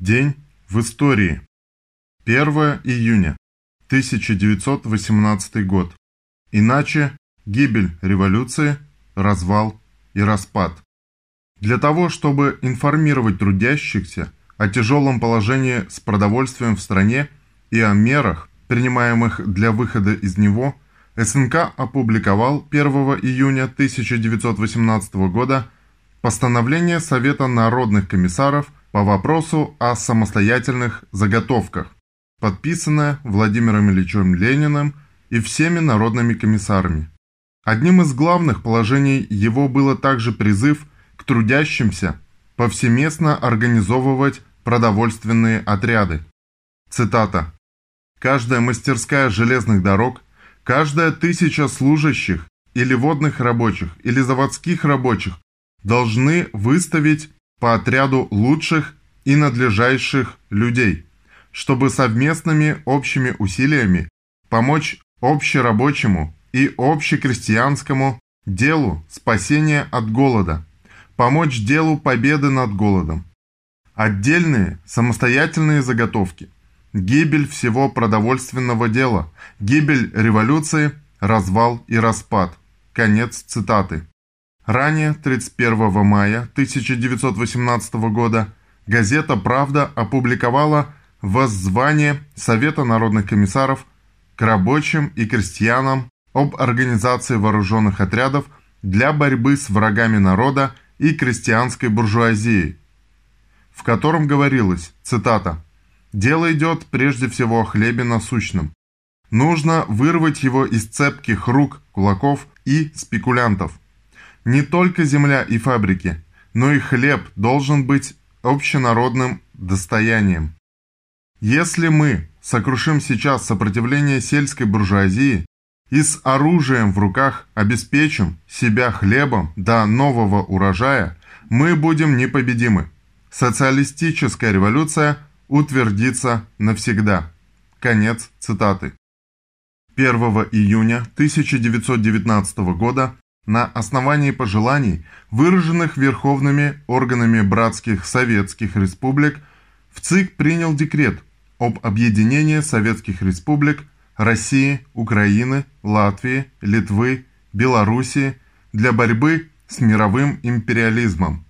День в истории. 1 июня 1918 год. Иначе гибель революции, развал и распад. Для того, чтобы информировать трудящихся о тяжелом положении с продовольствием в стране и о мерах, принимаемых для выхода из него, СНК опубликовал 1 июня 1918 года постановление Совета народных комиссаров по вопросу о самостоятельных заготовках, подписанное Владимиром Ильичем Лениным и всеми народными комиссарами. Одним из главных положений его было также призыв к трудящимся повсеместно организовывать продовольственные отряды. Цитата. «Каждая мастерская железных дорог, каждая тысяча служащих или водных рабочих, или заводских рабочих должны выставить по отряду лучших и надлежащих людей, чтобы совместными общими усилиями помочь общерабочему и общекрестьянскому делу спасения от голода, помочь делу победы над голодом. Отдельные самостоятельные заготовки, гибель всего продовольственного дела, гибель революции, развал и распад. Конец цитаты. Ранее, 31 мая 1918 года, газета «Правда» опубликовала воззвание Совета народных комиссаров к рабочим и крестьянам об организации вооруженных отрядов для борьбы с врагами народа и крестьянской буржуазией, в котором говорилось, цитата, «Дело идет прежде всего о хлебе насущном. Нужно вырвать его из цепких рук кулаков и спекулянтов. Не только земля и фабрики, но и хлеб должен быть общенародным достоянием. Если мы сокрушим сейчас сопротивление сельской буржуазии и с оружием в руках обеспечим себя хлебом до нового урожая, мы будем непобедимы. Социалистическая революция утвердится навсегда. Конец цитаты. 1 июня 1919 года на основании пожеланий, выраженных верховными органами братских советских республик, в ЦИК принял декрет об объединении советских республик России, Украины, Латвии, Литвы, Белоруссии для борьбы с мировым империализмом.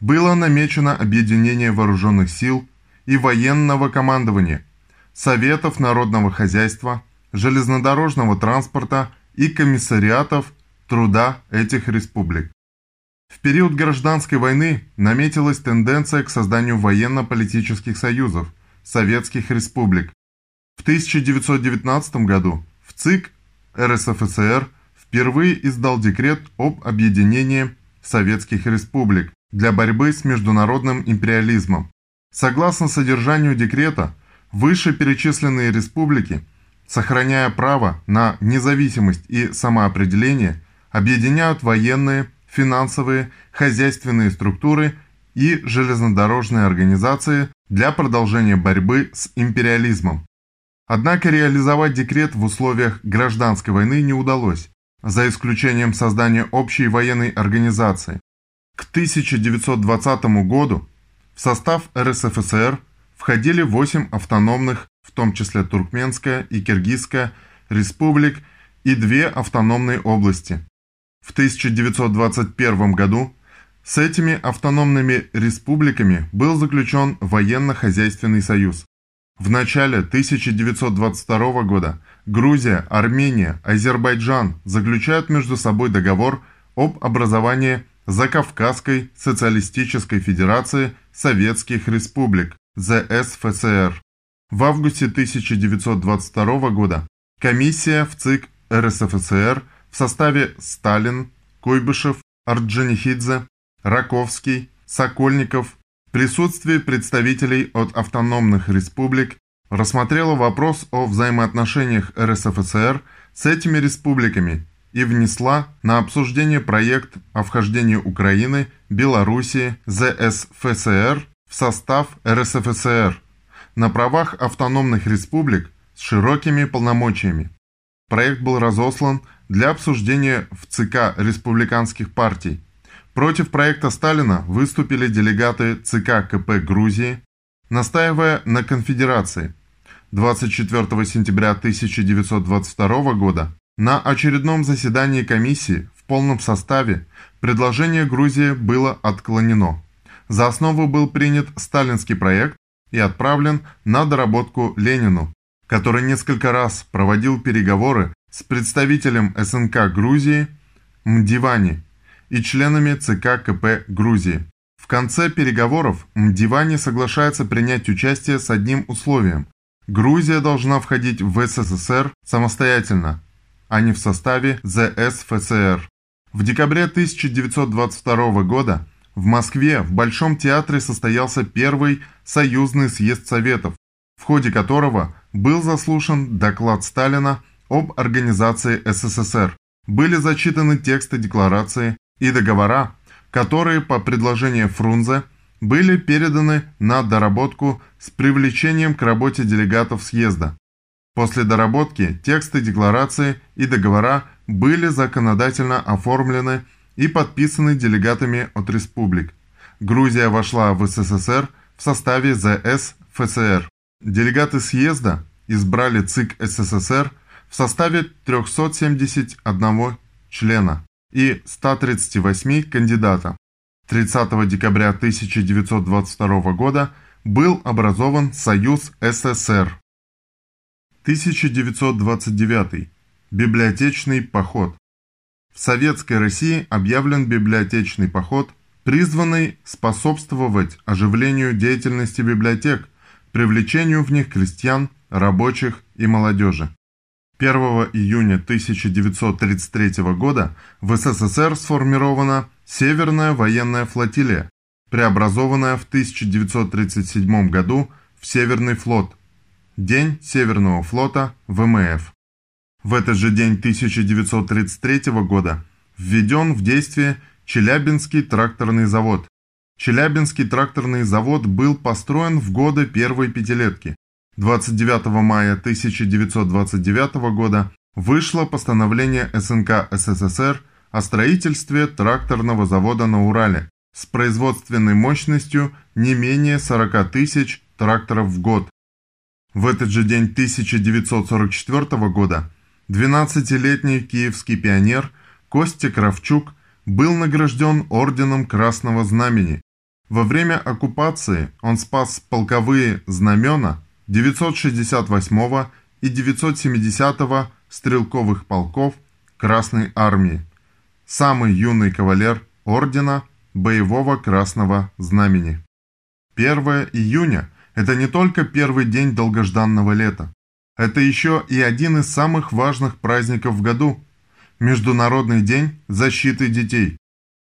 Было намечено объединение вооруженных сил и военного командования, Советов народного хозяйства, железнодорожного транспорта и комиссариатов труда этих республик. В период гражданской войны наметилась тенденция к созданию военно-политических союзов советских республик. В 1919 году в ЦИК РСФСР впервые издал декрет об объединении советских республик для борьбы с международным империализмом. Согласно содержанию декрета, вышеперечисленные республики, сохраняя право на независимость и самоопределение, объединяют военные, финансовые, хозяйственные структуры и железнодорожные организации для продолжения борьбы с империализмом. Однако реализовать декрет в условиях гражданской войны не удалось, за исключением создания общей военной организации. К 1920 году в состав РСФСР входили 8 автономных, в том числе Туркменская и Киргизская, республик и две автономные области в 1921 году с этими автономными республиками был заключен военно-хозяйственный союз. В начале 1922 года Грузия, Армения, Азербайджан заключают между собой договор об образовании Закавказской социалистической федерации Советских республик ЗСФСР. В августе 1922 года комиссия в ЦИК РСФСР – в составе Сталин, Куйбышев, Орджоникидзе, Раковский, Сокольников в присутствии представителей от автономных республик рассмотрела вопрос о взаимоотношениях РСФСР с этими республиками и внесла на обсуждение проект о вхождении Украины, Белоруссии, ЗСФСР в состав РСФСР на правах автономных республик с широкими полномочиями. Проект был разослан для обсуждения в ЦК республиканских партий. Против проекта Сталина выступили делегаты ЦК КП Грузии, настаивая на конфедерации. 24 сентября 1922 года на очередном заседании комиссии в полном составе предложение Грузии было отклонено. За основу был принят сталинский проект и отправлен на доработку Ленину, который несколько раз проводил переговоры с представителем СНК Грузии Мдивани и членами ЦК КП Грузии. В конце переговоров Мдивани соглашается принять участие с одним условием. Грузия должна входить в СССР самостоятельно, а не в составе ЗСФСР. В декабре 1922 года в Москве в Большом театре состоялся первый союзный съезд Советов, в ходе которого был заслушан доклад Сталина об организации СССР. Были зачитаны тексты декларации и договора, которые по предложению Фрунзе были переданы на доработку с привлечением к работе делегатов съезда. После доработки тексты декларации и договора были законодательно оформлены и подписаны делегатами от республик. Грузия вошла в СССР в составе ЗС ФСР. Делегаты съезда избрали ЦИК СССР в составе 371 члена и 138 кандидата. 30 декабря 1922 года был образован Союз СССР. 1929. Библиотечный поход. В Советской России объявлен библиотечный поход, призванный способствовать оживлению деятельности библиотек, привлечению в них крестьян, рабочих и молодежи. 1 июня 1933 года в СССР сформирована Северная военная флотилия, преобразованная в 1937 году в Северный флот, День Северного флота ВМФ. В этот же день 1933 года введен в действие Челябинский тракторный завод. Челябинский тракторный завод был построен в годы первой пятилетки. 29 мая 1929 года вышло постановление СНК СССР о строительстве тракторного завода на Урале с производственной мощностью не менее 40 тысяч тракторов в год. В этот же день 1944 года 12-летний киевский пионер Костя Кравчук был награжден Орденом Красного Знамени. Во время оккупации он спас полковые знамена 968 и 970 стрелковых полков Красной Армии. Самый юный кавалер Ордена Боевого Красного Знамени. 1 июня – это не только первый день долгожданного лета. Это еще и один из самых важных праздников в году – Международный день защиты детей.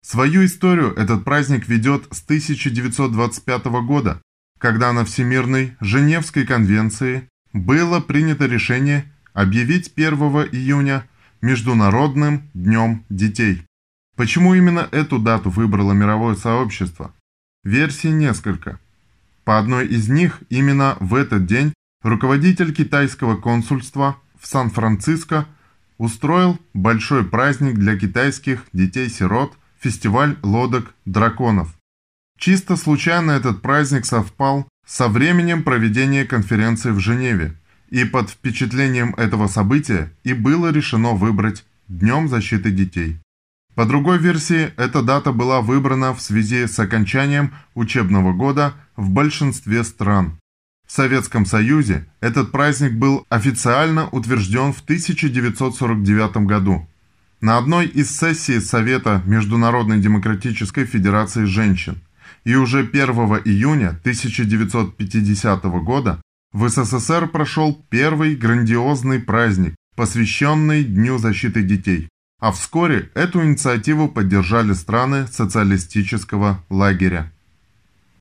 Свою историю этот праздник ведет с 1925 года, когда на Всемирной Женевской конвенции было принято решение объявить 1 июня Международным днем детей. Почему именно эту дату выбрало мировое сообщество? Версий несколько. По одной из них, именно в этот день руководитель китайского консульства в Сан-Франциско устроил большой праздник для китайских детей-сирот – фестиваль лодок драконов. Чисто случайно этот праздник совпал со временем проведения конференции в Женеве, и под впечатлением этого события и было решено выбрать Днем защиты детей. По другой версии, эта дата была выбрана в связи с окончанием учебного года в большинстве стран. В Советском Союзе этот праздник был официально утвержден в 1949 году на одной из сессий Совета Международной Демократической Федерации женщин и уже 1 июня 1950 года в СССР прошел первый грандиозный праздник, посвященный Дню защиты детей, а вскоре эту инициативу поддержали страны социалистического лагеря.